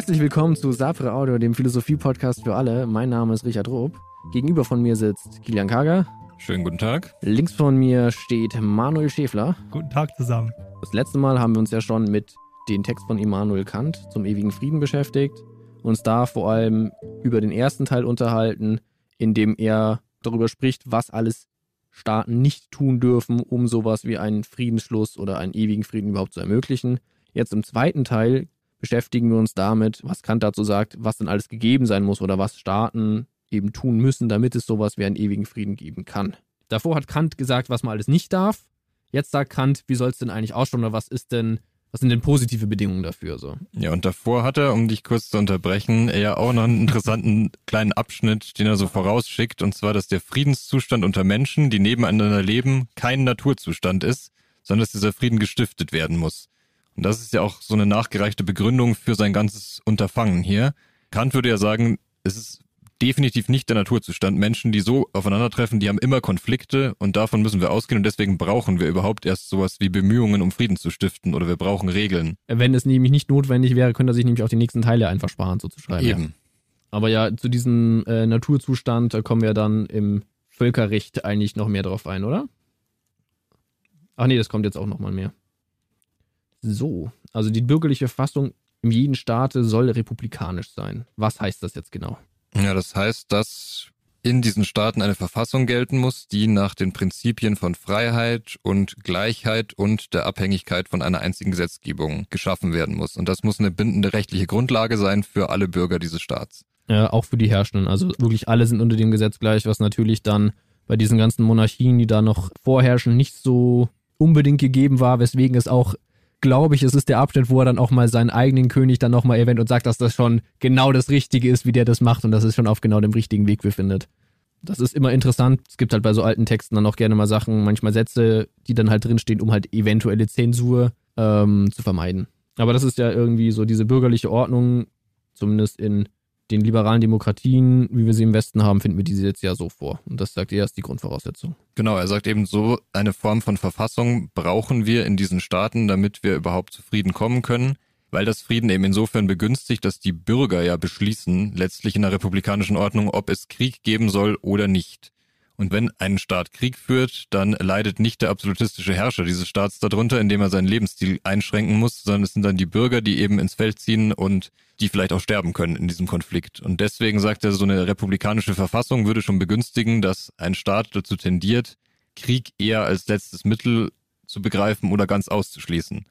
Herzlich willkommen zu Sapre Audio, dem Philosophie-Podcast für alle. Mein Name ist Richard Rob. Gegenüber von mir sitzt Kilian Kager. Schönen guten Tag. Links von mir steht Manuel Schäfler. Guten Tag zusammen. Das letzte Mal haben wir uns ja schon mit dem Text von Immanuel Kant zum ewigen Frieden beschäftigt. Uns da vor allem über den ersten Teil unterhalten, in dem er darüber spricht, was alles Staaten nicht tun dürfen, um sowas wie einen Friedensschluss oder einen ewigen Frieden überhaupt zu ermöglichen. Jetzt im zweiten Teil beschäftigen wir uns damit, was Kant dazu sagt, was denn alles gegeben sein muss oder was Staaten eben tun müssen, damit es sowas wie einen ewigen Frieden geben kann. Davor hat Kant gesagt, was man alles nicht darf. Jetzt sagt Kant, wie soll es denn eigentlich ausschauen oder was ist denn, was sind denn positive Bedingungen dafür so? Ja, und davor hat er, um dich kurz zu unterbrechen, ja auch noch einen interessanten kleinen Abschnitt, den er so vorausschickt, und zwar, dass der Friedenszustand unter Menschen, die nebeneinander leben, kein Naturzustand ist, sondern dass dieser Frieden gestiftet werden muss. Und das ist ja auch so eine nachgereichte Begründung für sein ganzes Unterfangen hier. Kant würde ja sagen, es ist definitiv nicht der Naturzustand. Menschen, die so aufeinandertreffen, die haben immer Konflikte und davon müssen wir ausgehen und deswegen brauchen wir überhaupt erst sowas wie Bemühungen, um Frieden zu stiften oder wir brauchen Regeln. Wenn es nämlich nicht notwendig wäre, könnte er sich nämlich auch die nächsten Teile einfach sparen, so zu schreiben. Eben. Ja. Aber ja, zu diesem äh, Naturzustand da kommen wir dann im Völkerrecht eigentlich noch mehr drauf ein, oder? Ach nee, das kommt jetzt auch nochmal mehr. So, also die bürgerliche Verfassung in jedem Staate soll republikanisch sein. Was heißt das jetzt genau? Ja, das heißt, dass in diesen Staaten eine Verfassung gelten muss, die nach den Prinzipien von Freiheit und Gleichheit und der Abhängigkeit von einer einzigen Gesetzgebung geschaffen werden muss. Und das muss eine bindende rechtliche Grundlage sein für alle Bürger dieses Staats. Ja, auch für die Herrschenden. Also wirklich alle sind unter dem Gesetz gleich, was natürlich dann bei diesen ganzen Monarchien, die da noch vorherrschen, nicht so unbedingt gegeben war, weswegen es auch glaube ich, es ist der Abschnitt, wo er dann auch mal seinen eigenen König dann nochmal erwähnt und sagt, dass das schon genau das Richtige ist, wie der das macht und dass es schon auf genau dem richtigen Weg befindet. Das ist immer interessant. Es gibt halt bei so alten Texten dann auch gerne mal Sachen, manchmal Sätze, die dann halt drinstehen, um halt eventuelle Zensur ähm, zu vermeiden. Aber das ist ja irgendwie so diese bürgerliche Ordnung, zumindest in den liberalen Demokratien, wie wir sie im Westen haben, finden wir diese jetzt ja so vor. Und das sagt er, ist die Grundvoraussetzung. Genau, er sagt eben so, eine Form von Verfassung brauchen wir in diesen Staaten, damit wir überhaupt zu Frieden kommen können, weil das Frieden eben insofern begünstigt, dass die Bürger ja beschließen, letztlich in der republikanischen Ordnung, ob es Krieg geben soll oder nicht. Und wenn ein Staat Krieg führt, dann leidet nicht der absolutistische Herrscher dieses Staats darunter, indem er seinen Lebensstil einschränken muss, sondern es sind dann die Bürger, die eben ins Feld ziehen und die vielleicht auch sterben können in diesem Konflikt. Und deswegen sagt er, so eine republikanische Verfassung würde schon begünstigen, dass ein Staat dazu tendiert, Krieg eher als letztes Mittel zu begreifen oder ganz auszuschließen.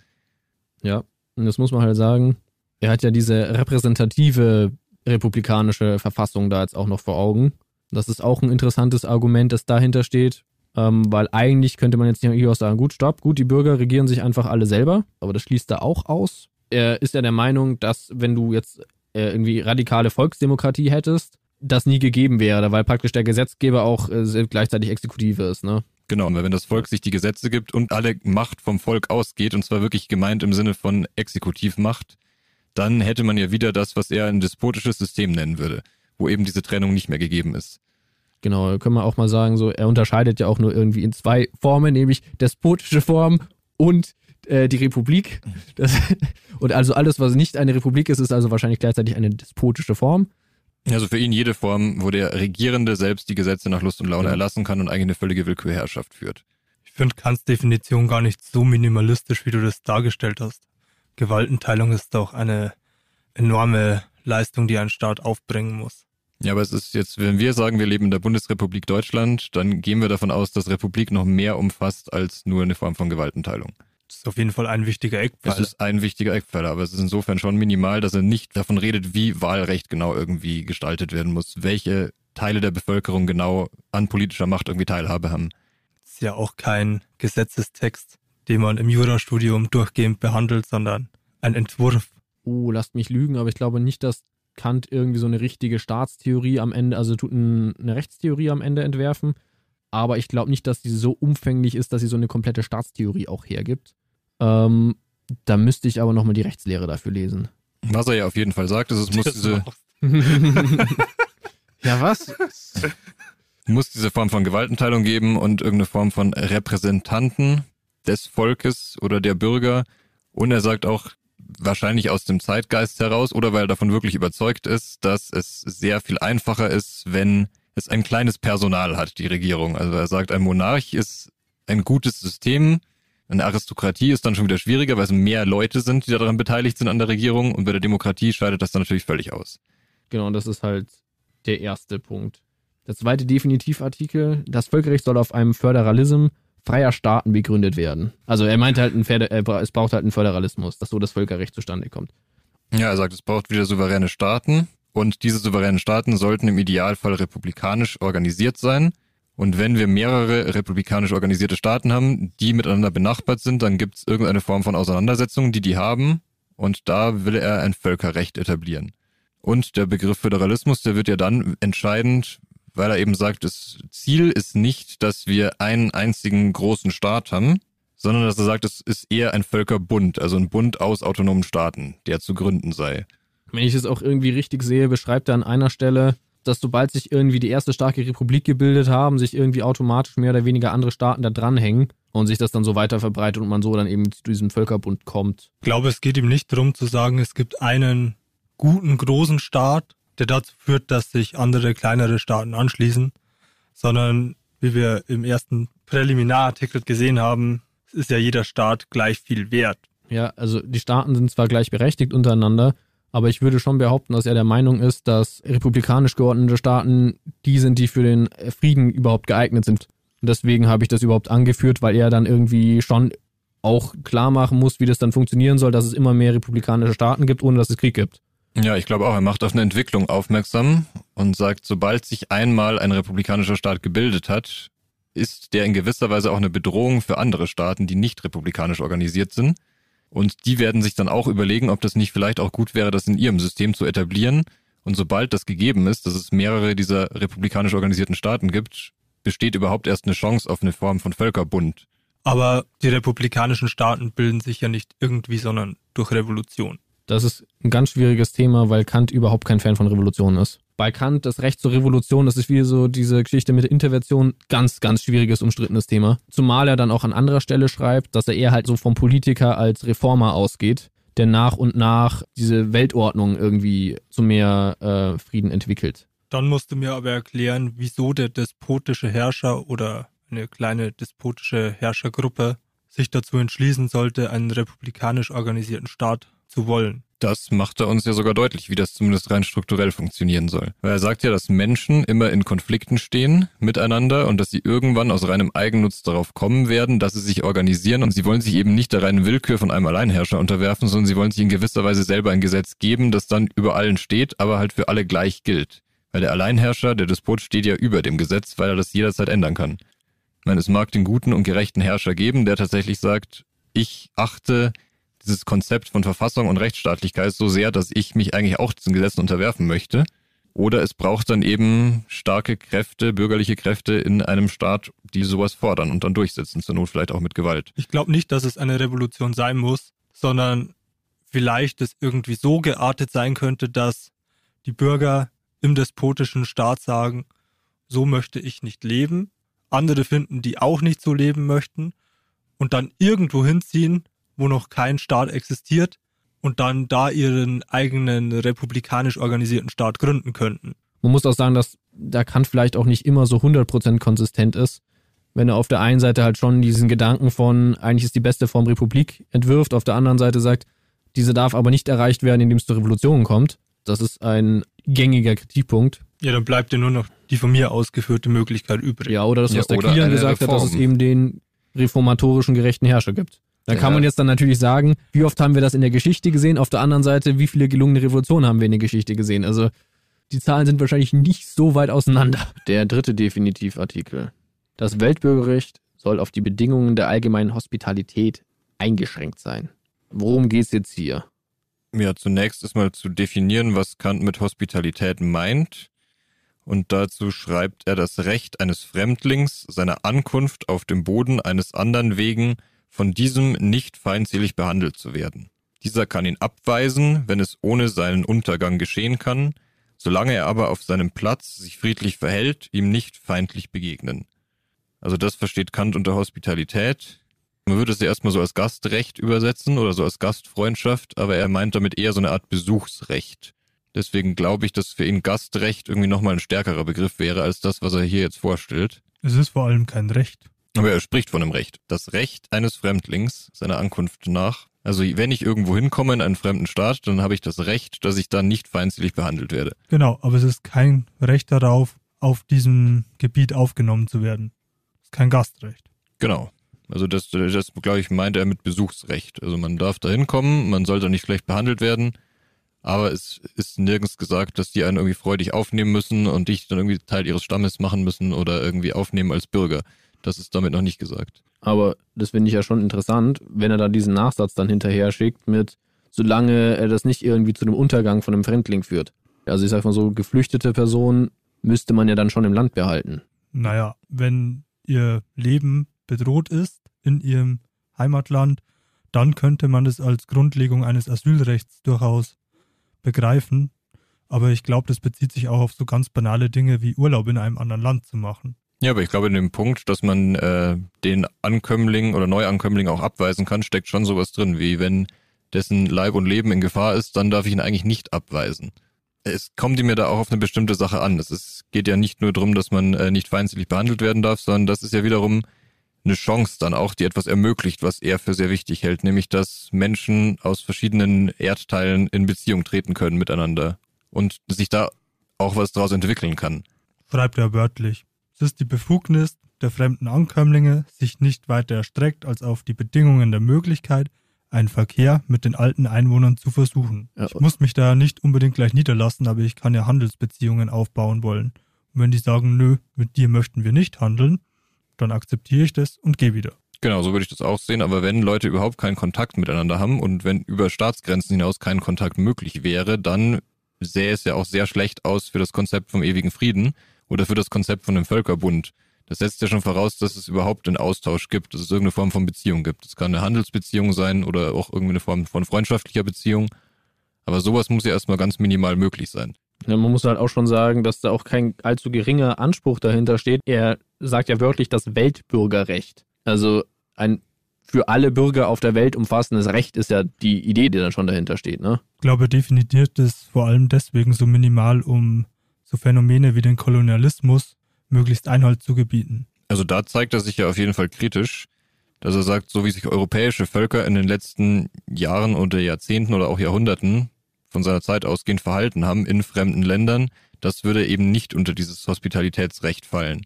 Ja, und das muss man halt sagen. Er hat ja diese repräsentative republikanische Verfassung da jetzt auch noch vor Augen. Das ist auch ein interessantes Argument, das dahinter steht. Ähm, weil eigentlich könnte man jetzt hier auch sagen, gut, stopp, gut, die Bürger regieren sich einfach alle selber, aber das schließt da auch aus. Er ist ja der Meinung, dass wenn du jetzt äh, irgendwie radikale Volksdemokratie hättest, das nie gegeben wäre, weil praktisch der Gesetzgeber auch äh, gleichzeitig Exekutive ist, ne? Genau, und wenn das Volk sich die Gesetze gibt und alle Macht vom Volk ausgeht, und zwar wirklich gemeint im Sinne von Exekutivmacht, dann hätte man ja wieder das, was er ein despotisches System nennen würde wo eben diese Trennung nicht mehr gegeben ist. Genau, können wir auch mal sagen, so er unterscheidet ja auch nur irgendwie in zwei Formen, nämlich despotische Form und äh, die Republik. Das, und also alles, was nicht eine Republik ist, ist also wahrscheinlich gleichzeitig eine despotische Form. Also für ihn jede Form, wo der Regierende selbst die Gesetze nach Lust und Laune ja. erlassen kann und eigentlich eine völlige Willkürherrschaft führt. Ich finde Kants Definition gar nicht so minimalistisch, wie du das dargestellt hast. Gewaltenteilung ist doch eine enorme Leistung, die ein Staat aufbringen muss. Ja, aber es ist jetzt, wenn wir sagen, wir leben in der Bundesrepublik Deutschland, dann gehen wir davon aus, dass Republik noch mehr umfasst als nur eine Form von Gewaltenteilung. Das ist auf jeden Fall ein wichtiger Eckpfeiler. Es ist ein wichtiger Eckpfeiler, aber es ist insofern schon minimal, dass er nicht davon redet, wie Wahlrecht genau irgendwie gestaltet werden muss, welche Teile der Bevölkerung genau an politischer Macht irgendwie Teilhabe haben. Das ist ja auch kein Gesetzestext, den man im Jurastudium durchgehend behandelt, sondern ein Entwurf. Oh, lasst mich lügen, aber ich glaube nicht, dass Kant irgendwie so eine richtige Staatstheorie am Ende, also tut ein, eine Rechtstheorie am Ende entwerfen. Aber ich glaube nicht, dass die so umfänglich ist, dass sie so eine komplette Staatstheorie auch hergibt. Ähm, da müsste ich aber nochmal die Rechtslehre dafür lesen. Was er ja auf jeden Fall sagt, ist, es muss diese. ja, was? muss diese Form von Gewaltenteilung geben und irgendeine Form von Repräsentanten des Volkes oder der Bürger. Und er sagt auch, wahrscheinlich aus dem Zeitgeist heraus oder weil er davon wirklich überzeugt ist, dass es sehr viel einfacher ist, wenn es ein kleines Personal hat, die Regierung. Also er sagt, ein Monarch ist ein gutes System. Eine Aristokratie ist dann schon wieder schwieriger, weil es mehr Leute sind, die daran beteiligt sind an der Regierung. Und bei der Demokratie scheidet das dann natürlich völlig aus. Genau, das ist halt der erste Punkt. Der zweite Definitivartikel, das Völkerrecht soll auf einem Föderalism freier Staaten begründet werden. Also er meint halt, Pferde, es braucht halt einen Föderalismus, dass so das Völkerrecht zustande kommt. Ja, er sagt, es braucht wieder souveräne Staaten und diese souveränen Staaten sollten im Idealfall republikanisch organisiert sein. Und wenn wir mehrere republikanisch organisierte Staaten haben, die miteinander benachbart sind, dann gibt es irgendeine Form von Auseinandersetzung, die die haben. Und da will er ein Völkerrecht etablieren. Und der Begriff Föderalismus, der wird ja dann entscheidend, weil er eben sagt, das Ziel ist nicht, dass wir einen einzigen großen Staat haben, sondern dass er sagt, es ist eher ein Völkerbund, also ein Bund aus autonomen Staaten, der zu gründen sei. Wenn ich es auch irgendwie richtig sehe, beschreibt er an einer Stelle, dass sobald sich irgendwie die erste starke Republik gebildet haben, sich irgendwie automatisch mehr oder weniger andere Staaten da dranhängen und sich das dann so weiter verbreitet und man so dann eben zu diesem Völkerbund kommt. Ich glaube, es geht ihm nicht darum zu sagen, es gibt einen guten großen Staat der dazu führt, dass sich andere kleinere Staaten anschließen, sondern wie wir im ersten Präliminarartikel gesehen haben, ist ja jeder Staat gleich viel wert. Ja, also die Staaten sind zwar gleichberechtigt untereinander, aber ich würde schon behaupten, dass er der Meinung ist, dass republikanisch geordnete Staaten die sind, die für den Frieden überhaupt geeignet sind. Und deswegen habe ich das überhaupt angeführt, weil er dann irgendwie schon auch klar machen muss, wie das dann funktionieren soll, dass es immer mehr republikanische Staaten gibt, ohne dass es Krieg gibt. Ja, ich glaube auch, er macht auf eine Entwicklung aufmerksam und sagt, sobald sich einmal ein republikanischer Staat gebildet hat, ist der in gewisser Weise auch eine Bedrohung für andere Staaten, die nicht republikanisch organisiert sind. Und die werden sich dann auch überlegen, ob das nicht vielleicht auch gut wäre, das in ihrem System zu etablieren. Und sobald das gegeben ist, dass es mehrere dieser republikanisch organisierten Staaten gibt, besteht überhaupt erst eine Chance auf eine Form von Völkerbund. Aber die republikanischen Staaten bilden sich ja nicht irgendwie, sondern durch Revolution. Das ist ein ganz schwieriges Thema, weil Kant überhaupt kein Fan von Revolutionen ist. Bei Kant das Recht zur Revolution, das ist wie so diese Geschichte mit der Intervention, ganz, ganz schwieriges, umstrittenes Thema. Zumal er dann auch an anderer Stelle schreibt, dass er eher halt so vom Politiker als Reformer ausgeht, der nach und nach diese Weltordnung irgendwie zu mehr äh, Frieden entwickelt. Dann musst du mir aber erklären, wieso der despotische Herrscher oder eine kleine despotische Herrschergruppe sich dazu entschließen sollte, einen republikanisch organisierten Staat zu wollen. Das macht er uns ja sogar deutlich, wie das zumindest rein strukturell funktionieren soll. Weil er sagt ja, dass Menschen immer in Konflikten stehen miteinander und dass sie irgendwann aus reinem Eigennutz darauf kommen werden, dass sie sich organisieren und sie wollen sich eben nicht der reinen Willkür von einem Alleinherrscher unterwerfen, sondern sie wollen sich in gewisser Weise selber ein Gesetz geben, das dann über allen steht, aber halt für alle gleich gilt. Weil der Alleinherrscher, der Despot steht ja über dem Gesetz, weil er das jederzeit ändern kann. Ich meine, es mag den guten und gerechten Herrscher geben, der tatsächlich sagt, ich achte dieses Konzept von Verfassung und Rechtsstaatlichkeit so sehr, dass ich mich eigentlich auch diesen Gesetzen unterwerfen möchte. Oder es braucht dann eben starke Kräfte, bürgerliche Kräfte in einem Staat, die sowas fordern und dann durchsetzen, zur Not vielleicht auch mit Gewalt. Ich glaube nicht, dass es eine Revolution sein muss, sondern vielleicht es irgendwie so geartet sein könnte, dass die Bürger im despotischen Staat sagen, so möchte ich nicht leben, andere finden, die auch nicht so leben möchten und dann irgendwo hinziehen, wo noch kein Staat existiert und dann da ihren eigenen republikanisch organisierten Staat gründen könnten. Man muss auch sagen, dass der Kant vielleicht auch nicht immer so 100% konsistent ist, wenn er auf der einen Seite halt schon diesen Gedanken von eigentlich ist die beste Form Republik entwirft, auf der anderen Seite sagt, diese darf aber nicht erreicht werden, indem es zur Revolution kommt. Das ist ein gängiger Kritikpunkt. Ja, dann bleibt ja nur noch die von mir ausgeführte Möglichkeit übrig. Ja, oder das, was ja, der Kilian gesagt Reform. hat, dass es eben den reformatorischen gerechten Herrscher gibt. Da kann man jetzt dann natürlich sagen, wie oft haben wir das in der Geschichte gesehen? Auf der anderen Seite, wie viele gelungene Revolutionen haben wir in der Geschichte gesehen? Also die Zahlen sind wahrscheinlich nicht so weit auseinander. Der dritte Definitivartikel. Das Weltbürgerrecht soll auf die Bedingungen der allgemeinen Hospitalität eingeschränkt sein. Worum geht es jetzt hier? Ja, zunächst ist mal zu definieren, was Kant mit Hospitalität meint. Und dazu schreibt er das Recht eines Fremdlings, seiner Ankunft auf dem Boden eines anderen wegen von diesem nicht feindselig behandelt zu werden. Dieser kann ihn abweisen, wenn es ohne seinen Untergang geschehen kann, solange er aber auf seinem Platz sich friedlich verhält, ihm nicht feindlich begegnen. Also das versteht Kant unter Hospitalität. Man würde es ja erstmal so als Gastrecht übersetzen oder so als Gastfreundschaft, aber er meint damit eher so eine Art Besuchsrecht. Deswegen glaube ich, dass für ihn Gastrecht irgendwie nochmal ein stärkerer Begriff wäre als das, was er hier jetzt vorstellt. Es ist vor allem kein Recht. Aber er spricht von einem Recht. Das Recht eines Fremdlings seiner Ankunft nach. Also wenn ich irgendwo hinkomme in einen fremden Staat, dann habe ich das Recht, dass ich da nicht feindselig behandelt werde. Genau, aber es ist kein Recht darauf, auf diesem Gebiet aufgenommen zu werden. Es ist kein Gastrecht. Genau. Also das, das glaube ich, meint er mit Besuchsrecht. Also man darf da hinkommen, man sollte nicht schlecht behandelt werden, aber es ist nirgends gesagt, dass die einen irgendwie freudig aufnehmen müssen und dich dann irgendwie Teil ihres Stammes machen müssen oder irgendwie aufnehmen als Bürger. Das ist damit noch nicht gesagt. Aber das finde ich ja schon interessant, wenn er da diesen Nachsatz dann hinterher schickt mit, solange er das nicht irgendwie zu dem Untergang von einem Fremdling führt. Also ich sag mal so, geflüchtete Personen müsste man ja dann schon im Land behalten. Naja, wenn ihr Leben bedroht ist in ihrem Heimatland, dann könnte man es als Grundlegung eines Asylrechts durchaus begreifen. Aber ich glaube, das bezieht sich auch auf so ganz banale Dinge wie Urlaub in einem anderen Land zu machen. Ja, aber ich glaube, in dem Punkt, dass man äh, den Ankömmling oder Neuankömmling auch abweisen kann, steckt schon sowas drin, wie wenn dessen Leib und Leben in Gefahr ist, dann darf ich ihn eigentlich nicht abweisen. Es kommt ihm ja da auch auf eine bestimmte Sache an. Es ist, geht ja nicht nur darum, dass man äh, nicht feindselig behandelt werden darf, sondern das ist ja wiederum eine Chance dann auch, die etwas ermöglicht, was er für sehr wichtig hält, nämlich dass Menschen aus verschiedenen Erdteilen in Beziehung treten können miteinander und sich da auch was daraus entwickeln kann. Schreibt er wörtlich. Ist die Befugnis der fremden Ankömmlinge, sich nicht weiter erstreckt als auf die Bedingungen der Möglichkeit, einen Verkehr mit den alten Einwohnern zu versuchen. Ja. Ich muss mich da nicht unbedingt gleich niederlassen, aber ich kann ja Handelsbeziehungen aufbauen wollen. Und wenn die sagen, nö, mit dir möchten wir nicht handeln, dann akzeptiere ich das und gehe wieder. Genau, so würde ich das auch sehen. Aber wenn Leute überhaupt keinen Kontakt miteinander haben und wenn über Staatsgrenzen hinaus kein Kontakt möglich wäre, dann sähe es ja auch sehr schlecht aus für das Konzept vom ewigen Frieden oder für das Konzept von dem Völkerbund. Das setzt ja schon voraus, dass es überhaupt einen Austausch gibt, dass es irgendeine Form von Beziehung gibt. Es kann eine Handelsbeziehung sein oder auch irgendeine Form von freundschaftlicher Beziehung. Aber sowas muss ja erstmal ganz minimal möglich sein. Ja, man muss halt auch schon sagen, dass da auch kein allzu geringer Anspruch dahinter steht. Er sagt ja wörtlich das Weltbürgerrecht. Also ein für alle Bürger auf der Welt umfassendes Recht ist ja die Idee, die dann schon dahinter steht, ne? Ich glaube, er definiert es vor allem deswegen so minimal, um so Phänomene wie den Kolonialismus möglichst Einhalt zu gebieten. Also da zeigt er sich ja auf jeden Fall kritisch, dass er sagt, so wie sich europäische Völker in den letzten Jahren oder Jahrzehnten oder auch Jahrhunderten von seiner Zeit ausgehend verhalten haben in fremden Ländern, das würde eben nicht unter dieses Hospitalitätsrecht fallen.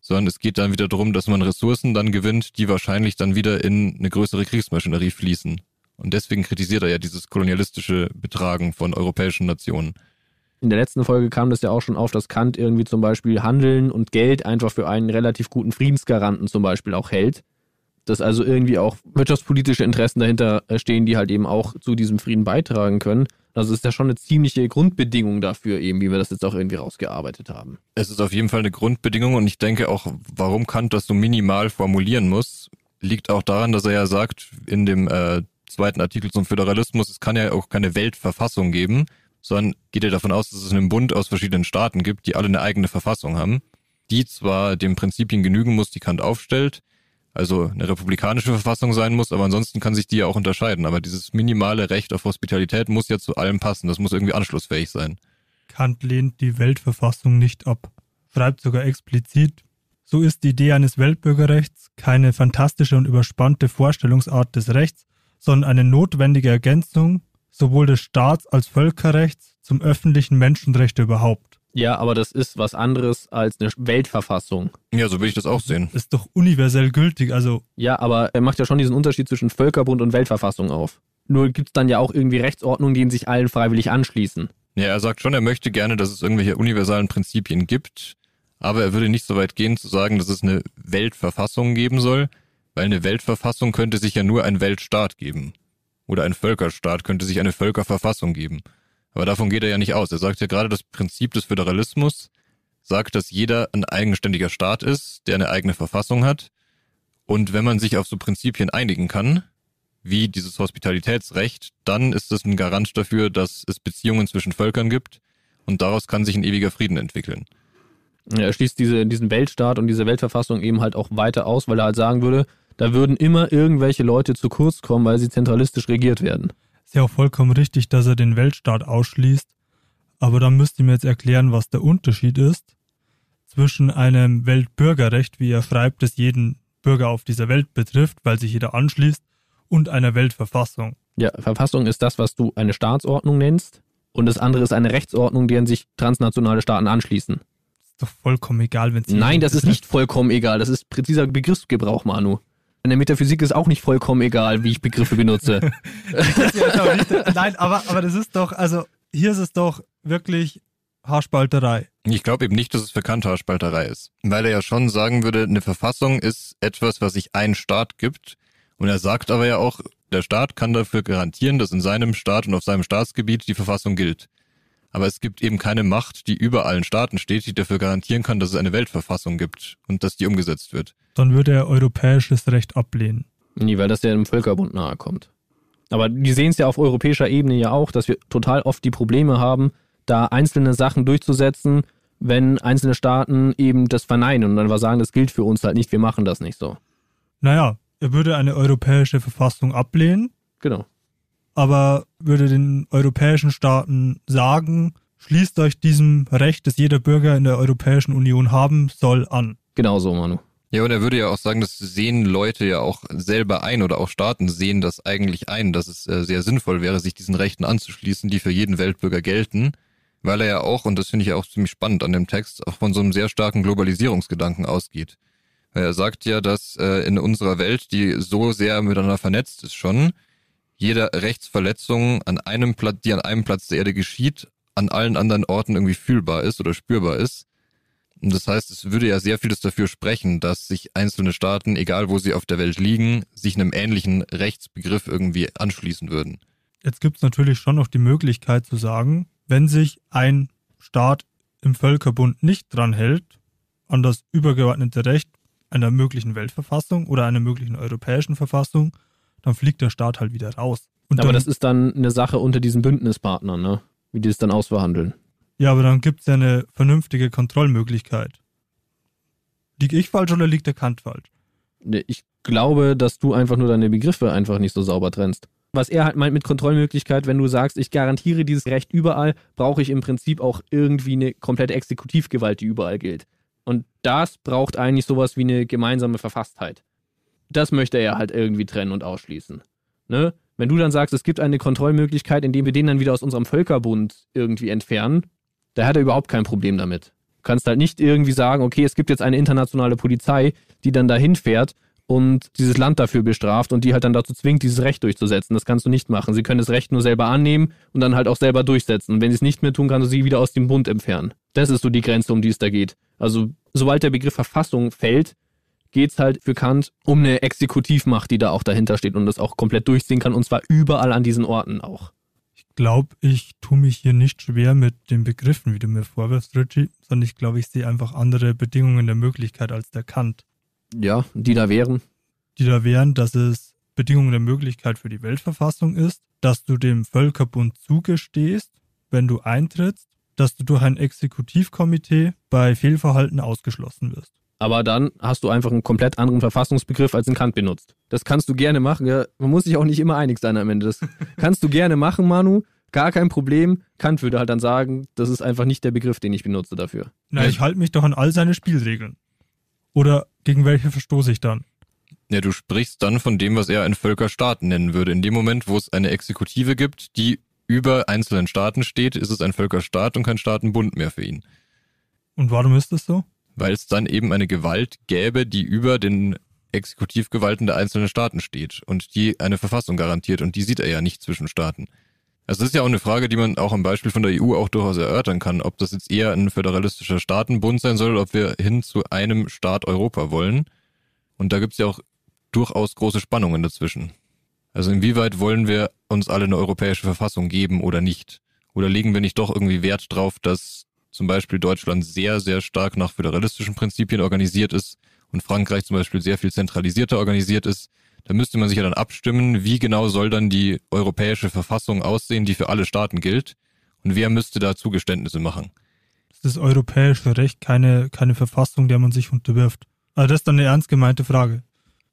Sondern es geht dann wieder darum, dass man Ressourcen dann gewinnt, die wahrscheinlich dann wieder in eine größere Kriegsmaschinerie fließen. Und deswegen kritisiert er ja dieses kolonialistische Betragen von europäischen Nationen. In der letzten Folge kam das ja auch schon auf, dass Kant irgendwie zum Beispiel Handeln und Geld einfach für einen relativ guten Friedensgaranten zum Beispiel auch hält. Dass also irgendwie auch wirtschaftspolitische Interessen dahinter stehen, die halt eben auch zu diesem Frieden beitragen können. Also ist ja schon eine ziemliche Grundbedingung dafür, eben, wie wir das jetzt auch irgendwie rausgearbeitet haben. Es ist auf jeden Fall eine Grundbedingung und ich denke auch, warum Kant das so minimal formulieren muss, liegt auch daran, dass er ja sagt, in dem äh, zweiten Artikel zum Föderalismus, es kann ja auch keine Weltverfassung geben, sondern geht er davon aus, dass es einen Bund aus verschiedenen Staaten gibt, die alle eine eigene Verfassung haben, die zwar den Prinzipien genügen muss, die Kant aufstellt, also eine republikanische Verfassung sein muss, aber ansonsten kann sich die ja auch unterscheiden. Aber dieses minimale Recht auf Hospitalität muss ja zu allem passen. Das muss irgendwie anschlussfähig sein. Kant lehnt die Weltverfassung nicht ab, schreibt sogar explizit, so ist die Idee eines Weltbürgerrechts keine fantastische und überspannte Vorstellungsart des Rechts, sondern eine notwendige Ergänzung sowohl des Staats als Völkerrechts zum öffentlichen Menschenrecht überhaupt. Ja, aber das ist was anderes als eine Weltverfassung. Ja, so will ich das auch sehen. Ist doch universell gültig, also Ja, aber er macht ja schon diesen Unterschied zwischen Völkerbund und Weltverfassung auf. Nur gibt es dann ja auch irgendwie Rechtsordnungen, die sich allen freiwillig anschließen. Ja, er sagt schon, er möchte gerne, dass es irgendwelche universalen Prinzipien gibt, aber er würde nicht so weit gehen zu sagen, dass es eine Weltverfassung geben soll, weil eine Weltverfassung könnte sich ja nur ein Weltstaat geben. Oder ein Völkerstaat könnte sich eine Völkerverfassung geben. Aber davon geht er ja nicht aus. Er sagt ja gerade, das Prinzip des Föderalismus sagt, dass jeder ein eigenständiger Staat ist, der eine eigene Verfassung hat. Und wenn man sich auf so Prinzipien einigen kann, wie dieses Hospitalitätsrecht, dann ist es ein Garant dafür, dass es Beziehungen zwischen Völkern gibt und daraus kann sich ein ewiger Frieden entwickeln. Er schließt diese, diesen Weltstaat und diese Weltverfassung eben halt auch weiter aus, weil er halt sagen würde, Da würden immer irgendwelche Leute zu kurz kommen, weil sie zentralistisch regiert werden. Ist ja auch vollkommen richtig, dass er den Weltstaat ausschließt. Aber dann müsst ihr mir jetzt erklären, was der Unterschied ist zwischen einem Weltbürgerrecht, wie er schreibt, das jeden Bürger auf dieser Welt betrifft, weil sich jeder anschließt, und einer Weltverfassung. Ja, Verfassung ist das, was du eine Staatsordnung nennst. Und das andere ist eine Rechtsordnung, deren sich transnationale Staaten anschließen. Ist doch vollkommen egal, wenn es Nein, das ist nicht vollkommen egal. Das ist präziser Begriffsgebrauch, Manu. In der Metaphysik ist auch nicht vollkommen egal, wie ich Begriffe benutze. Nein, aber, aber das ist doch, also hier ist es doch wirklich Haarspalterei. Ich glaube eben nicht, dass es für Kant Haarspalterei ist. Weil er ja schon sagen würde, eine Verfassung ist etwas, was sich ein Staat gibt. Und er sagt aber ja auch, der Staat kann dafür garantieren, dass in seinem Staat und auf seinem Staatsgebiet die Verfassung gilt. Aber es gibt eben keine Macht, die über allen Staaten steht, die dafür garantieren kann, dass es eine Weltverfassung gibt und dass die umgesetzt wird. Dann würde er europäisches Recht ablehnen. Nee, weil das ja dem Völkerbund nahe kommt. Aber die sehen es ja auf europäischer Ebene ja auch, dass wir total oft die Probleme haben, da einzelne Sachen durchzusetzen, wenn einzelne Staaten eben das verneinen und dann was sagen, das gilt für uns halt nicht, wir machen das nicht so. Naja, er würde eine europäische Verfassung ablehnen, Genau. Aber würde den europäischen Staaten sagen, schließt euch diesem Recht, das jeder Bürger in der Europäischen Union haben soll, an. Genau so, Manu. Ja, und er würde ja auch sagen, das sehen Leute ja auch selber ein oder auch Staaten sehen das eigentlich ein, dass es äh, sehr sinnvoll wäre, sich diesen Rechten anzuschließen, die für jeden Weltbürger gelten, weil er ja auch, und das finde ich ja auch ziemlich spannend an dem Text, auch von so einem sehr starken Globalisierungsgedanken ausgeht. Weil er sagt ja, dass äh, in unserer Welt, die so sehr miteinander vernetzt ist schon, jede Rechtsverletzung an einem Platz, die an einem Platz der Erde geschieht, an allen anderen Orten irgendwie fühlbar ist oder spürbar ist. Und das heißt, es würde ja sehr vieles dafür sprechen, dass sich einzelne Staaten, egal wo sie auf der Welt liegen, sich einem ähnlichen Rechtsbegriff irgendwie anschließen würden. Jetzt gibt es natürlich schon noch die Möglichkeit zu sagen, wenn sich ein Staat im Völkerbund nicht dran hält an das übergeordnete Recht einer möglichen Weltverfassung oder einer möglichen europäischen Verfassung, dann fliegt der Staat halt wieder raus. Und Aber dann, das ist dann eine Sache unter diesen Bündnispartnern, ne? Wie die es dann ausverhandeln. ja, aber dann gibt es ja eine vernünftige Kontrollmöglichkeit. Liege ich falsch oder liegt der Kant falsch? Ich glaube, dass du einfach nur deine Begriffe einfach nicht so sauber trennst. Was er halt meint mit Kontrollmöglichkeit, wenn du sagst, ich garantiere dieses Recht überall, brauche ich im Prinzip auch irgendwie eine komplette Exekutivgewalt, die überall gilt. Und das braucht eigentlich sowas wie eine gemeinsame Verfasstheit. Das möchte er halt irgendwie trennen und ausschließen. Ne? Wenn du dann sagst, es gibt eine Kontrollmöglichkeit, indem wir den dann wieder aus unserem Völkerbund irgendwie entfernen, da hat er überhaupt kein Problem damit. Du kannst halt nicht irgendwie sagen, okay, es gibt jetzt eine internationale Polizei, die dann dahin fährt und dieses Land dafür bestraft und die halt dann dazu zwingt, dieses Recht durchzusetzen. Das kannst du nicht machen. Sie können das Recht nur selber annehmen und dann halt auch selber durchsetzen. Und wenn sie es nicht mehr tun, kannst du sie wieder aus dem Bund entfernen. Das ist so die Grenze, um die es da geht. Also, sobald der Begriff Verfassung fällt, geht es halt für Kant um eine Exekutivmacht, die da auch dahinter steht und das auch komplett durchziehen kann und zwar überall an diesen Orten auch. Ich glaube, ich tue mich hier nicht schwer mit den Begriffen, wie du mir vorwirfst, Richie, sondern ich glaube, ich sehe einfach andere Bedingungen der Möglichkeit als der Kant. Ja, die da wären. die da wären, dass es Bedingungen der Möglichkeit für die Weltverfassung ist, dass du dem Völkerbund zugestehst, wenn du eintrittst, dass du durch ein Exekutivkomitee bei Fehlverhalten ausgeschlossen wirst. Aber dann hast du einfach einen komplett anderen Verfassungsbegriff, als in Kant benutzt. Das kannst du gerne machen. Ja. Man muss sich auch nicht immer einig sein am Ende. Das kannst du gerne machen, Manu. Gar kein Problem. Kant würde halt dann sagen, das ist einfach nicht der Begriff, den ich benutze dafür. Na, Ja. ich halte mich doch an all seine Spielregeln. Oder gegen welche verstoße ich dann? Ja, du sprichst dann von dem, was er einen Völkerstaat nennen würde. In dem Moment, wo es eine Exekutive gibt, die über einzelnen Staaten steht, ist es ein Völkerstaat und kein Staatenbund mehr für ihn. Und warum ist das so? Weil es dann eben eine Gewalt gäbe, die über den Exekutivgewalten der einzelnen Staaten steht und die eine Verfassung garantiert und die sieht er ja nicht zwischen Staaten. Also das ist ja auch eine Frage, die man auch am Beispiel von der EU auch durchaus erörtern kann, ob das jetzt eher ein föderalistischer Staatenbund sein soll, ob wir hin zu einem Staat Europa wollen. Und da gibt's ja auch durchaus große Spannungen dazwischen. Also inwieweit wollen wir uns alle eine europäische Verfassung geben oder nicht? Oder legen wir nicht doch irgendwie Wert drauf, dass zum Beispiel Deutschland sehr, sehr stark nach föderalistischen Prinzipien organisiert ist und Frankreich zum Beispiel sehr viel zentralisierter organisiert ist? Da müsste man sich ja dann abstimmen, wie genau soll dann die europäische Verfassung aussehen, die für alle Staaten gilt? Und wer müsste da Zugeständnisse machen? Das ist europäische Recht keine, keine Verfassung, der man sich unterwirft. Also das ist dann eine ernst gemeinte Frage.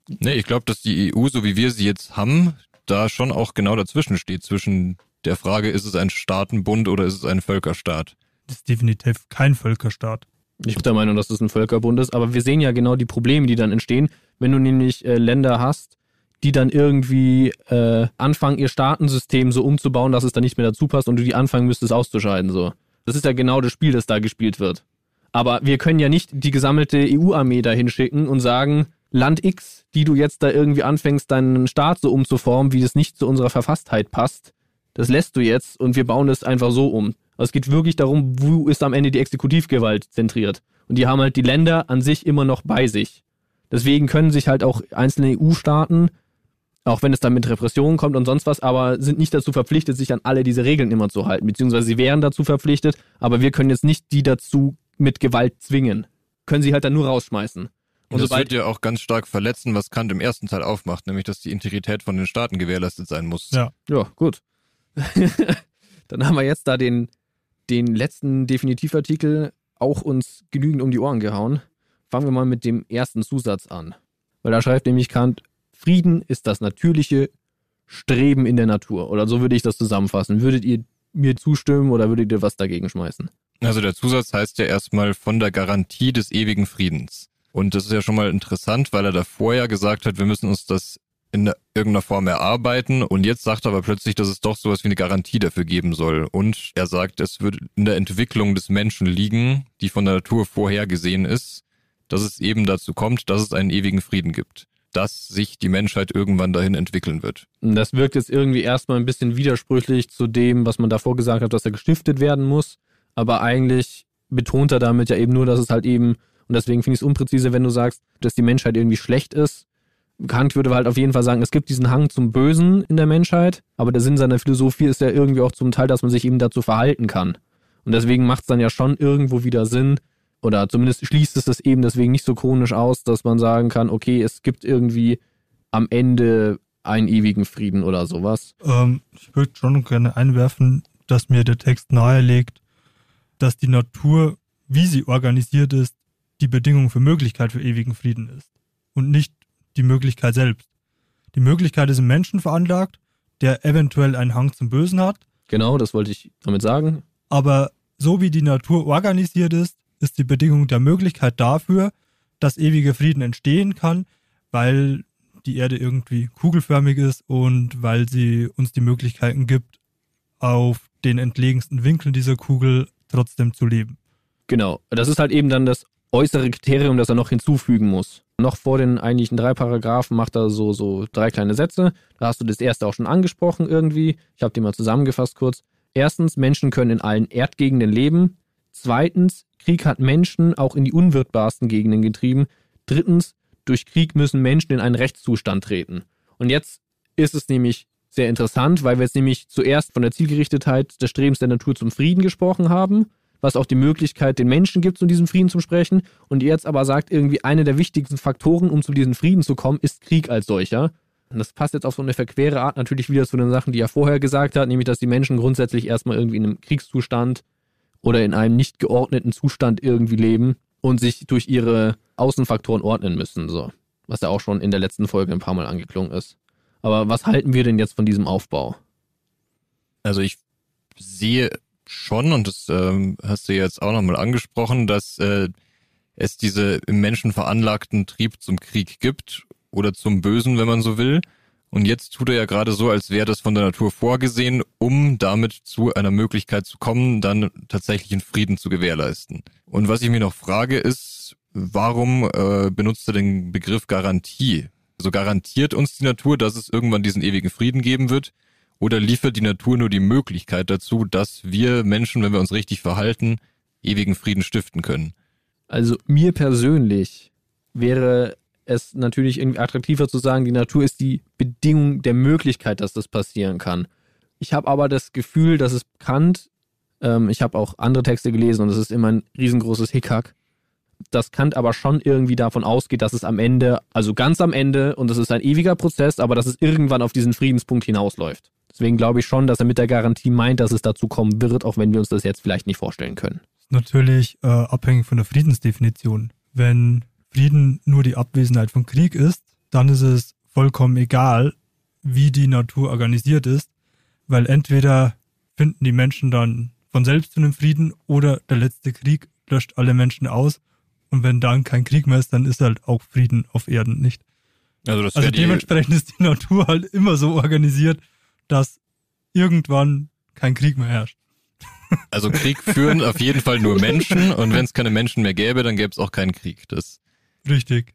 Nee, ich glaube, dass die EU, so wie wir sie jetzt haben, da schon auch genau dazwischen steht, zwischen der Frage, ist es ein Staatenbund oder ist es ein Völkerstaat? Das ist definitiv kein Völkerstaat. Ich bin der Meinung, dass es ein Völkerbund ist, aber wir sehen ja genau die Probleme, die dann entstehen, wenn du nämlich äh, Länder hast, die dann irgendwie äh, anfangen, ihr Staatensystem so umzubauen, dass es dann nicht mehr dazu passt und du die anfangen müsstest auszuscheiden. So. Das ist ja genau das Spiel, das da gespielt wird. Aber wir können ja nicht die gesammelte EU-Armee dahin schicken und sagen, Land X, die du jetzt da irgendwie anfängst, deinen Staat so umzuformen, wie das nicht zu unserer Verfasstheit passt, das lässt du jetzt und wir bauen es einfach so um. Also es geht wirklich darum, wo ist am Ende die Exekutivgewalt zentriert. Und die haben halt die Länder an sich immer noch bei sich. Deswegen können sich halt auch einzelne EU-Staaten, auch wenn es dann mit Repressionen kommt und sonst was, aber sind nicht dazu verpflichtet, sich an alle diese Regeln immer zu halten. Beziehungsweise sie wären dazu verpflichtet, aber wir können jetzt nicht die dazu mit Gewalt zwingen. Können sie halt dann nur rausschmeißen. Und das wird ja auch ganz stark verletzen, was Kant im ersten Teil aufmacht, nämlich dass die Integrität von den Staaten gewährleistet sein muss. Ja, ja gut. dann haben wir jetzt da den, den letzten Definitivartikel auch uns genügend um die Ohren gehauen. Fangen wir mal mit dem ersten Zusatz an. Weil da schreibt nämlich Kant, Frieden ist das natürliche Streben in der Natur. Oder so würde ich das zusammenfassen. Würdet ihr mir zustimmen oder würdet ihr was dagegen schmeißen? Also der Zusatz heißt ja erstmal von der Garantie des ewigen Friedens. Und das ist ja schon mal interessant, weil er davor ja gesagt hat, wir müssen uns das in irgendeiner Form erarbeiten. Und jetzt sagt er aber plötzlich, dass es doch sowas wie eine Garantie dafür geben soll. Und er sagt, es wird in der Entwicklung des Menschen liegen, die von der Natur vorhergesehen ist, dass es eben dazu kommt, dass es einen ewigen Frieden gibt. Dass sich die Menschheit irgendwann dahin entwickeln wird. Das wirkt jetzt irgendwie erstmal ein bisschen widersprüchlich zu dem, was man davor gesagt hat, dass er gestiftet werden muss. Aber eigentlich betont er damit ja eben nur, dass es halt eben und deswegen finde ich es unpräzise, wenn du sagst, dass die Menschheit irgendwie schlecht ist. Kant würde halt auf jeden Fall sagen, es gibt diesen Hang zum Bösen in der Menschheit, aber der Sinn seiner Philosophie ist ja irgendwie auch zum Teil, dass man sich eben dazu verhalten kann. Und deswegen macht es dann ja schon irgendwo wieder Sinn, oder zumindest schließt es das eben deswegen nicht so chronisch aus, dass man sagen kann, okay, es gibt irgendwie am Ende einen ewigen Frieden oder sowas. Ähm, ich würde schon gerne einwerfen, dass mir der Text nahelegt, dass die Natur, wie sie organisiert ist, die Bedingung für Möglichkeit für ewigen Frieden ist und nicht die Möglichkeit selbst. Die Möglichkeit ist im Menschen veranlagt, der eventuell einen Hang zum Bösen hat. Genau, das wollte ich damit sagen. Aber so wie die Natur organisiert ist, ist die Bedingung der Möglichkeit dafür, dass ewiger Frieden entstehen kann, weil die Erde irgendwie kugelförmig ist und weil sie uns die Möglichkeiten gibt, auf den entlegensten Winkeln dieser Kugel trotzdem zu leben. Genau, das ist halt eben dann das äußere Kriterium, das er noch hinzufügen muss. Noch vor den eigentlichen drei Paragraphen macht er so, so drei kleine Sätze. Da hast du das erste auch schon angesprochen irgendwie. Ich habe die mal zusammengefasst kurz. Erstens, Menschen können in allen Erdgegenden leben. Zweitens, Krieg hat Menschen auch in die unwirtbarsten Gegenden getrieben. Drittens, durch Krieg müssen Menschen in einen Rechtszustand treten. Und jetzt ist es nämlich sehr interessant, weil wir jetzt nämlich zuerst von der Zielgerichtetheit des Strebens der Natur zum Frieden gesprochen haben was auch die Möglichkeit den Menschen gibt, zu diesem Frieden zu sprechen. Und jetzt aber sagt irgendwie, eine der wichtigsten Faktoren, um zu diesem Frieden zu kommen, ist Krieg als solcher. Und das passt jetzt auf so eine verquere Art natürlich wieder zu den Sachen, die er vorher gesagt hat, nämlich, dass die Menschen grundsätzlich erstmal irgendwie in einem Kriegszustand oder in einem nicht geordneten Zustand irgendwie leben und sich durch ihre Außenfaktoren ordnen müssen, so. Was ja auch schon in der letzten Folge ein paar Mal angeklungen ist. Aber was halten wir denn jetzt von diesem Aufbau? Also ich sehe schon, und das ähm, hast du jetzt auch nochmal angesprochen, dass äh, es diese im Menschen veranlagten Trieb zum Krieg gibt oder zum Bösen, wenn man so will. Und jetzt tut er ja gerade so, als wäre das von der Natur vorgesehen, um damit zu einer Möglichkeit zu kommen, dann tatsächlich einen Frieden zu gewährleisten. Und was ich mir noch frage, ist, warum äh, benutzt er den Begriff Garantie? Also garantiert uns die Natur, dass es irgendwann diesen ewigen Frieden geben wird? Oder liefert die Natur nur die Möglichkeit dazu, dass wir Menschen, wenn wir uns richtig verhalten, ewigen Frieden stiften können? Also mir persönlich wäre es natürlich irgendwie attraktiver zu sagen, die Natur ist die Bedingung der Möglichkeit, dass das passieren kann. Ich habe aber das Gefühl, dass es Kant, ähm, ich habe auch andere Texte gelesen und es ist immer ein riesengroßes Hickhack, dass Kant aber schon irgendwie davon ausgeht, dass es am Ende, also ganz am Ende, und es ist ein ewiger Prozess, aber dass es irgendwann auf diesen Friedenspunkt hinausläuft. Deswegen glaube ich schon, dass er mit der Garantie meint, dass es dazu kommen wird, auch wenn wir uns das jetzt vielleicht nicht vorstellen können. Natürlich äh, abhängig von der Friedensdefinition. Wenn Frieden nur die Abwesenheit von Krieg ist, dann ist es vollkommen egal, wie die Natur organisiert ist, weil entweder finden die Menschen dann von selbst zu einem Frieden oder der letzte Krieg löscht alle Menschen aus und wenn dann kein Krieg mehr ist, dann ist halt auch Frieden auf Erden nicht. Also, das Also wäre die, dementsprechend ist die Natur halt immer so organisiert, dass irgendwann kein Krieg mehr herrscht. also Krieg führen auf jeden Fall nur Menschen und wenn es keine Menschen mehr gäbe, dann gäbe es auch keinen Krieg. Das, Richtig,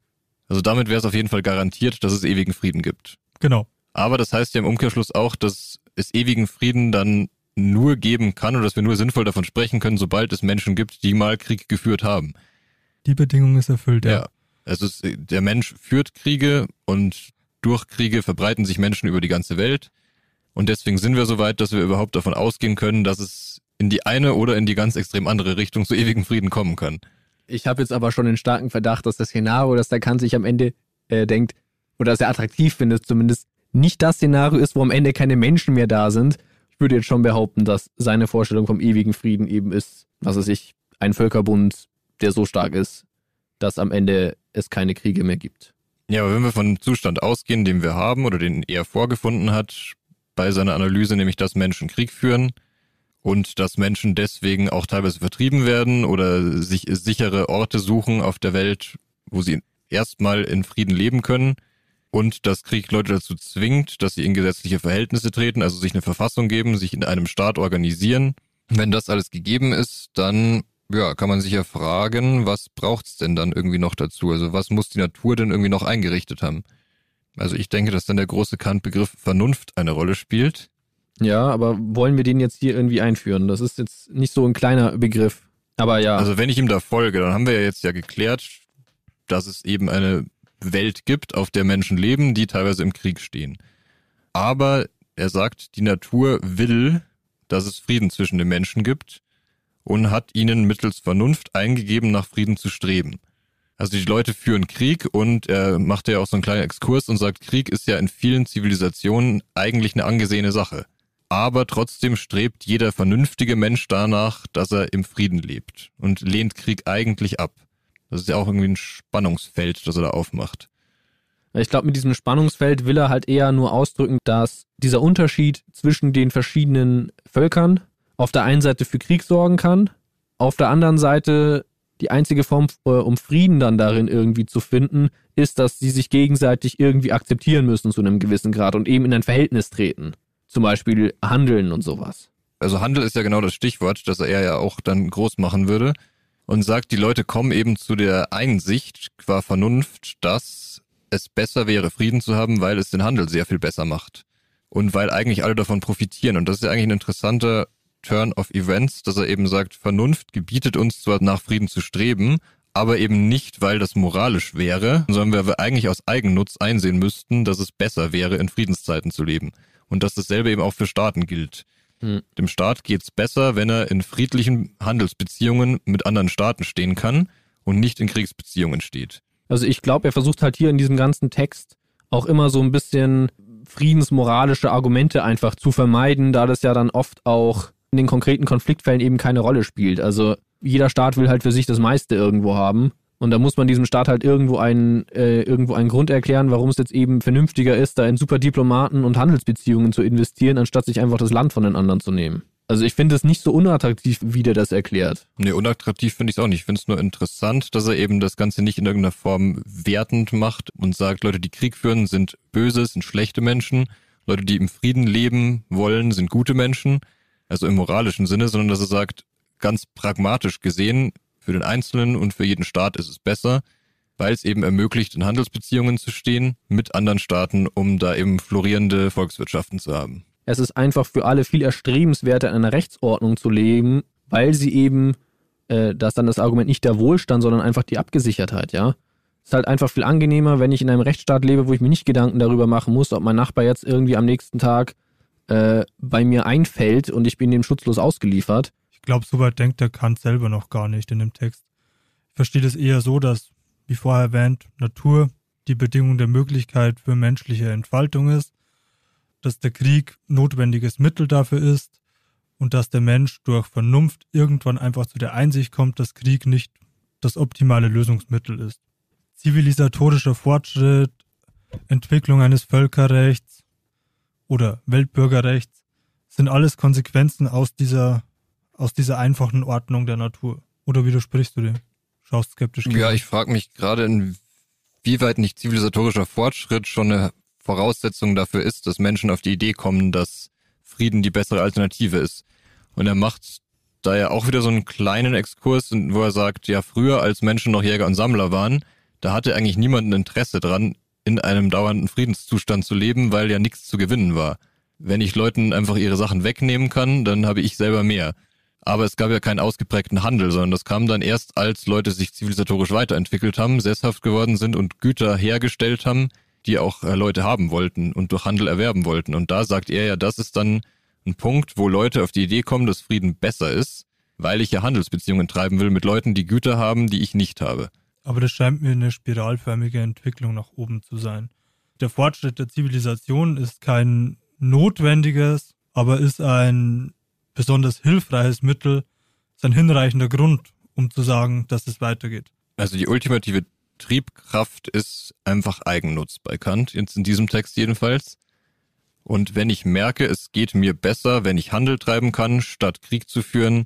also damit wäre es auf jeden Fall garantiert, dass es ewigen Frieden gibt. genau. Aber das heißt ja im Umkehrschluss auch, dass es ewigen Frieden dann nur geben kann oder dass wir nur sinnvoll davon sprechen können, sobald es Menschen gibt, die mal Krieg geführt haben. Die Bedingung ist erfüllt, ja. Also es, der Mensch führt Kriege und durch Kriege verbreiten sich Menschen über die ganze Welt. Und deswegen sind wir so weit, dass wir überhaupt davon ausgehen können, dass es in die eine oder in die ganz extrem andere Richtung zu ewigen Frieden kommen kann. Ich habe jetzt aber schon den starken Verdacht, dass das Szenario, das der Kant sich am Ende äh, denkt, oder das er attraktiv findet zumindest, nicht das Szenario ist, wo am Ende keine Menschen mehr da sind. Ich würde jetzt schon behaupten, dass seine Vorstellung vom ewigen Frieden eben ist, was weiß ich, ein Völkerbund, der so stark ist, dass am Ende es keine Kriege mehr gibt. Ja, aber wenn wir von dem Zustand ausgehen, den wir haben oder den er vorgefunden hat, bei seiner Analyse, nämlich dass Menschen Krieg führen und dass Menschen deswegen auch teilweise vertrieben werden oder sich sichere Orte suchen auf der Welt, wo sie erstmal in Frieden leben können und dass Krieg Leute dazu zwingt, dass sie in gesetzliche Verhältnisse treten, also sich eine Verfassung geben, sich in einem Staat organisieren. Wenn das alles gegeben ist, dann ja, kann man sich ja fragen, was braucht's denn dann irgendwie noch dazu? Also was muss die Natur denn irgendwie noch eingerichtet haben? Also ich denke, dass dann der große Kant-Begriff Vernunft eine Rolle spielt. Ja, aber wollen wir den jetzt hier irgendwie einführen? Das ist jetzt nicht so ein kleiner Begriff. Aber ja, Also wenn ich ihm da folge, dann haben wir ja jetzt ja geklärt, dass es eben eine Welt gibt, auf der Menschen leben, die teilweise im Krieg stehen. Aber er sagt, die Natur will, dass es Frieden zwischen den Menschen gibt und hat ihnen mittels Vernunft eingegeben, nach Frieden zu streben. Also die Leute führen Krieg und er macht ja auch so einen kleinen Exkurs und sagt, Krieg ist ja in vielen Zivilisationen eigentlich eine angesehene Sache. Aber trotzdem strebt jeder vernünftige Mensch danach, dass er im Frieden lebt und lehnt Krieg eigentlich ab. Das ist ja auch irgendwie ein Spannungsfeld, das er da aufmacht. Ich glaube, mit diesem Spannungsfeld will er halt eher nur ausdrücken, dass dieser Unterschied zwischen den verschiedenen Völkern auf der einen Seite für Krieg sorgen kann, auf der anderen Seite die einzige Form, äh, um Frieden dann darin irgendwie zu finden, ist, dass sie sich gegenseitig irgendwie akzeptieren müssen zu einem gewissen Grad und eben in ein Verhältnis treten. Zum Beispiel handeln und sowas. Also Handel ist ja genau das Stichwort, das er ja auch dann groß machen würde und sagt, die Leute kommen eben zu der Einsicht qua Vernunft, dass es besser wäre, Frieden zu haben, weil es den Handel sehr viel besser macht. Und weil eigentlich alle davon profitieren. Und das ist ja eigentlich ein interessanter Turn of Events, dass er eben sagt, Vernunft gebietet uns zwar nach Frieden zu streben, aber eben nicht, weil das moralisch wäre, sondern weil wir eigentlich aus Eigennutz einsehen müssten, dass es besser wäre, in Friedenszeiten zu leben. Und dass dasselbe eben auch für Staaten gilt. Hm. Dem Staat geht's besser, wenn er in friedlichen Handelsbeziehungen mit anderen Staaten stehen kann und nicht in Kriegsbeziehungen steht. Also ich glaube, er versucht halt hier in diesem ganzen Text auch immer so ein bisschen friedensmoralische Argumente einfach zu vermeiden, da das ja dann oft auch in den konkreten Konfliktfällen eben keine Rolle spielt. Also jeder Staat will halt für sich das meiste irgendwo haben. Und da muss man diesem Staat halt irgendwo einen, äh, irgendwo einen Grund erklären, warum es jetzt eben vernünftiger ist, da in super Diplomaten und Handelsbeziehungen zu investieren, anstatt sich einfach das Land von den anderen zu nehmen. Also ich finde es nicht so unattraktiv, wie der das erklärt. Nee, unattraktiv finde ich es auch nicht. Ich finde es nur interessant, dass er eben das Ganze nicht in irgendeiner Form wertend macht und sagt, Leute, die Krieg führen, sind böse, sind schlechte Menschen. Leute, die im Frieden leben wollen, sind gute Menschen. Also im moralischen Sinne, sondern dass er sagt, ganz pragmatisch gesehen, für den Einzelnen und für jeden Staat ist es besser, weil es eben ermöglicht, in Handelsbeziehungen zu stehen mit anderen Staaten, um da eben florierende Volkswirtschaften zu haben. Es ist einfach für alle viel erstrebenswerter, in einer Rechtsordnung zu leben, weil sie eben, äh, das dann das Argument nicht der Wohlstand, sondern einfach die Abgesichertheit, ja. Es ist halt einfach viel angenehmer, wenn ich in einem Rechtsstaat lebe, wo ich mir nicht Gedanken darüber machen muss, ob mein Nachbar jetzt irgendwie am nächsten Tag äh, bei mir einfällt und ich bin dem schutzlos ausgeliefert. Ich glaube, soweit denkt der Kant selber noch gar nicht in dem Text. Ich verstehe das eher so, dass, wie vorher erwähnt, Natur die Bedingung der Möglichkeit für menschliche Entfaltung ist, dass der Krieg notwendiges Mittel dafür ist und dass der Mensch durch Vernunft irgendwann einfach zu der Einsicht kommt, dass Krieg nicht das optimale Lösungsmittel ist. Zivilisatorischer Fortschritt Entwicklung eines Völkerrechts oder Weltbürgerrechts sind alles Konsequenzen aus dieser, aus dieser einfachen Ordnung der Natur. Oder widersprichst du dem? Schaust skeptisch. Ja, ich frage mich gerade, inwieweit nicht zivilisatorischer Fortschritt schon eine Voraussetzung dafür ist, dass Menschen auf die Idee kommen, dass Frieden die bessere Alternative ist. Und er macht da ja auch wieder so einen kleinen Exkurs, wo er sagt, ja, früher als Menschen noch Jäger und Sammler waren, da hatte eigentlich niemand ein Interesse dran, in einem dauernden Friedenszustand zu leben, weil ja nichts zu gewinnen war. Wenn ich Leuten einfach ihre Sachen wegnehmen kann, dann habe ich selber mehr. Aber es gab ja keinen ausgeprägten Handel, sondern das kam dann erst, als Leute sich zivilisatorisch weiterentwickelt haben, sesshaft geworden sind und Güter hergestellt haben, die auch äh, Leute haben wollten und durch Handel erwerben wollten. Und da sagt er ja, das ist dann ein Punkt, wo Leute auf die Idee kommen, dass Frieden besser ist, weil ich ja Handelsbeziehungen treiben will mit Leuten, die Güter haben, die ich nicht habe. Aber das scheint mir eine spiralförmige Entwicklung nach oben zu sein. Der Fortschritt der Zivilisation ist kein notwendiges, aber ist ein besonders hilfreiches Mittel, ist ein hinreichender Grund, um zu sagen, dass es weitergeht. Also die ultimative Triebkraft ist einfach Eigennutz bei Kant, jetzt in diesem Text jedenfalls. Und wenn ich merke, es geht mir besser, wenn ich Handel treiben kann, statt Krieg zu führen,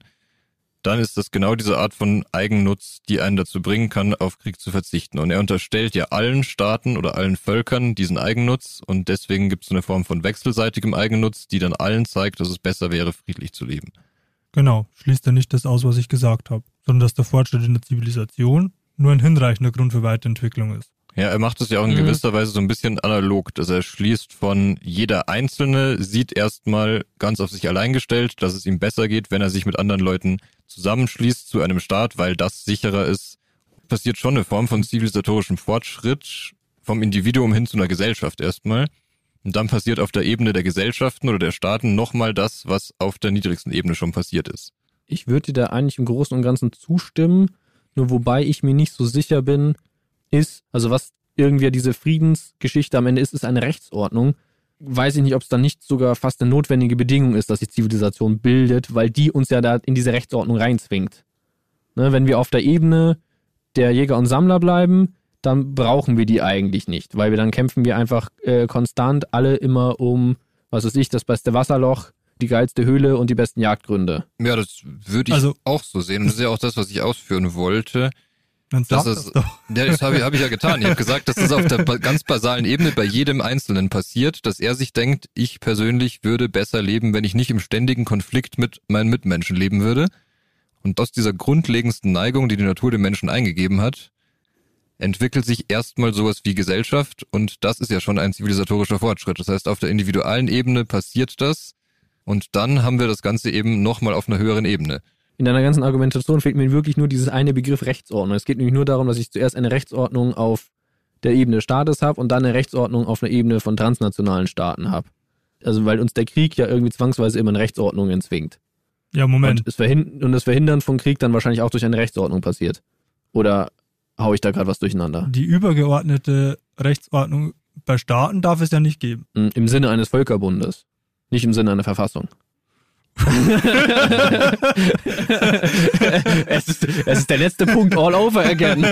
dann ist das genau diese Art von Eigennutz, die einen dazu bringen kann, auf Krieg zu verzichten. Und er unterstellt ja allen Staaten oder allen Völkern diesen Eigennutz und deswegen gibt es eine Form von wechselseitigem Eigennutz, die dann allen zeigt, dass es besser wäre, friedlich zu leben. Genau, schließt er nicht das aus, was ich gesagt habe, sondern dass der Fortschritt in der Zivilisation nur ein hinreichender Grund für Weiterentwicklung ist. Ja, er macht es ja auch in mhm. gewisser Weise so ein bisschen analog, dass er schließt von jeder Einzelne sieht erstmal ganz auf sich allein gestellt, dass es ihm besser geht, wenn er sich mit anderen Leuten zusammenschließt zu einem Staat, weil das sicherer ist. Passiert schon eine Form von zivilisatorischem Fortschritt vom Individuum hin zu einer Gesellschaft erstmal. Und dann passiert auf der Ebene der Gesellschaften oder der Staaten nochmal das, was auf der niedrigsten Ebene schon passiert ist. Ich würde dir da eigentlich im Großen und Ganzen zustimmen, nur wobei ich mir nicht so sicher bin, ist, also was irgendwie diese Friedensgeschichte am Ende ist, ist eine Rechtsordnung. Weiß ich nicht, ob es dann nicht sogar fast eine notwendige Bedingung ist, dass sich Zivilisation bildet, weil die uns ja da in diese Rechtsordnung reinzwingt. Ne, wenn wir auf der Ebene der Jäger und Sammler bleiben, dann brauchen wir die eigentlich nicht, weil wir dann kämpfen wir einfach äh, konstant alle immer um, was weiß ich, das beste Wasserloch, die geilste Höhle und die besten Jagdgründe. Ja, das würde ich also, auch so sehen. Und das ist ja auch das, was ich ausführen wollte. Dann das ist, das Ja, das habe ich, hab ich ja getan. Ich habe gesagt, dass das auf der ganz basalen Ebene bei jedem Einzelnen passiert, dass er sich denkt, ich persönlich würde besser leben, wenn ich nicht im ständigen Konflikt mit meinen Mitmenschen leben würde. Und aus dieser grundlegendsten Neigung, die die Natur dem Menschen eingegeben hat, entwickelt sich erstmal sowas wie Gesellschaft und das ist ja schon ein zivilisatorischer Fortschritt. Das heißt, auf der individualen Ebene passiert das und dann haben wir das Ganze eben nochmal auf einer höheren Ebene in deiner ganzen Argumentation fehlt mir wirklich nur dieses eine Begriff Rechtsordnung. Es geht nämlich nur darum, dass ich zuerst eine Rechtsordnung auf der Ebene Staates habe und dann eine Rechtsordnung auf einer Ebene von transnationalen Staaten habe. Also weil uns der Krieg ja irgendwie zwangsweise immer eine Rechtsordnung entzwingt. Ja, Moment. Und, es und das Verhindern von Krieg dann wahrscheinlich auch durch eine Rechtsordnung passiert. Oder hau ich da gerade was durcheinander? Die übergeordnete Rechtsordnung bei Staaten darf es ja nicht geben. Hm, Im Sinne eines Völkerbundes, nicht im Sinne einer Verfassung. es, ist, es ist der letzte Punkt all over again.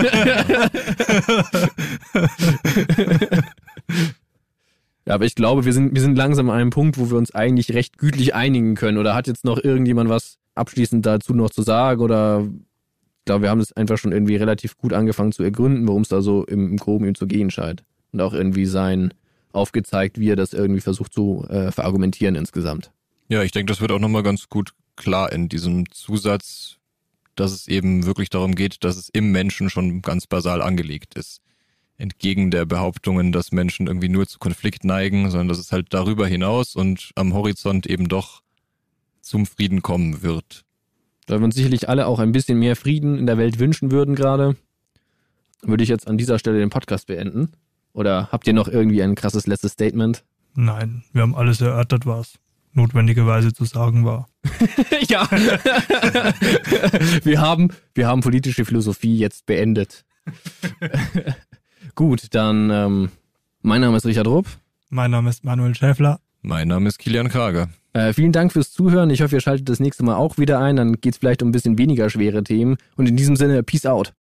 ja, aber ich glaube, wir sind, wir sind langsam an einem Punkt, wo wir uns eigentlich recht gütlich einigen können. Oder hat jetzt noch irgendjemand was abschließend dazu noch zu sagen? Oder ich glaube, wir haben es einfach schon irgendwie relativ gut angefangen zu ergründen, worum es da so im, im Groben ihm zu gehen scheint. Und auch irgendwie sein aufgezeigt, wie er das irgendwie versucht zu äh, verargumentieren insgesamt. Ja, ich denke, das wird auch nochmal ganz gut klar in diesem Zusatz, dass es eben wirklich darum geht, dass es im Menschen schon ganz basal angelegt ist. Entgegen der Behauptungen, dass Menschen irgendwie nur zu Konflikt neigen, sondern dass es halt darüber hinaus und am Horizont eben doch zum Frieden kommen wird. Da wir uns sicherlich alle auch ein bisschen mehr Frieden in der Welt wünschen würden gerade, würde ich jetzt an dieser Stelle den Podcast beenden. Oder habt ihr noch irgendwie ein krasses letztes Statement? Nein, wir haben alles erörtert, was notwendigerweise zu sagen war. ja. wir, haben, wir haben politische Philosophie jetzt beendet. Gut, dann ähm, mein Name ist Richard Rupp. Mein Name ist Manuel Schäfler. Mein Name ist Kilian Krager. Äh, vielen Dank fürs Zuhören. Ich hoffe, ihr schaltet das nächste Mal auch wieder ein. Dann geht es vielleicht um ein bisschen weniger schwere Themen. Und in diesem Sinne, Peace out.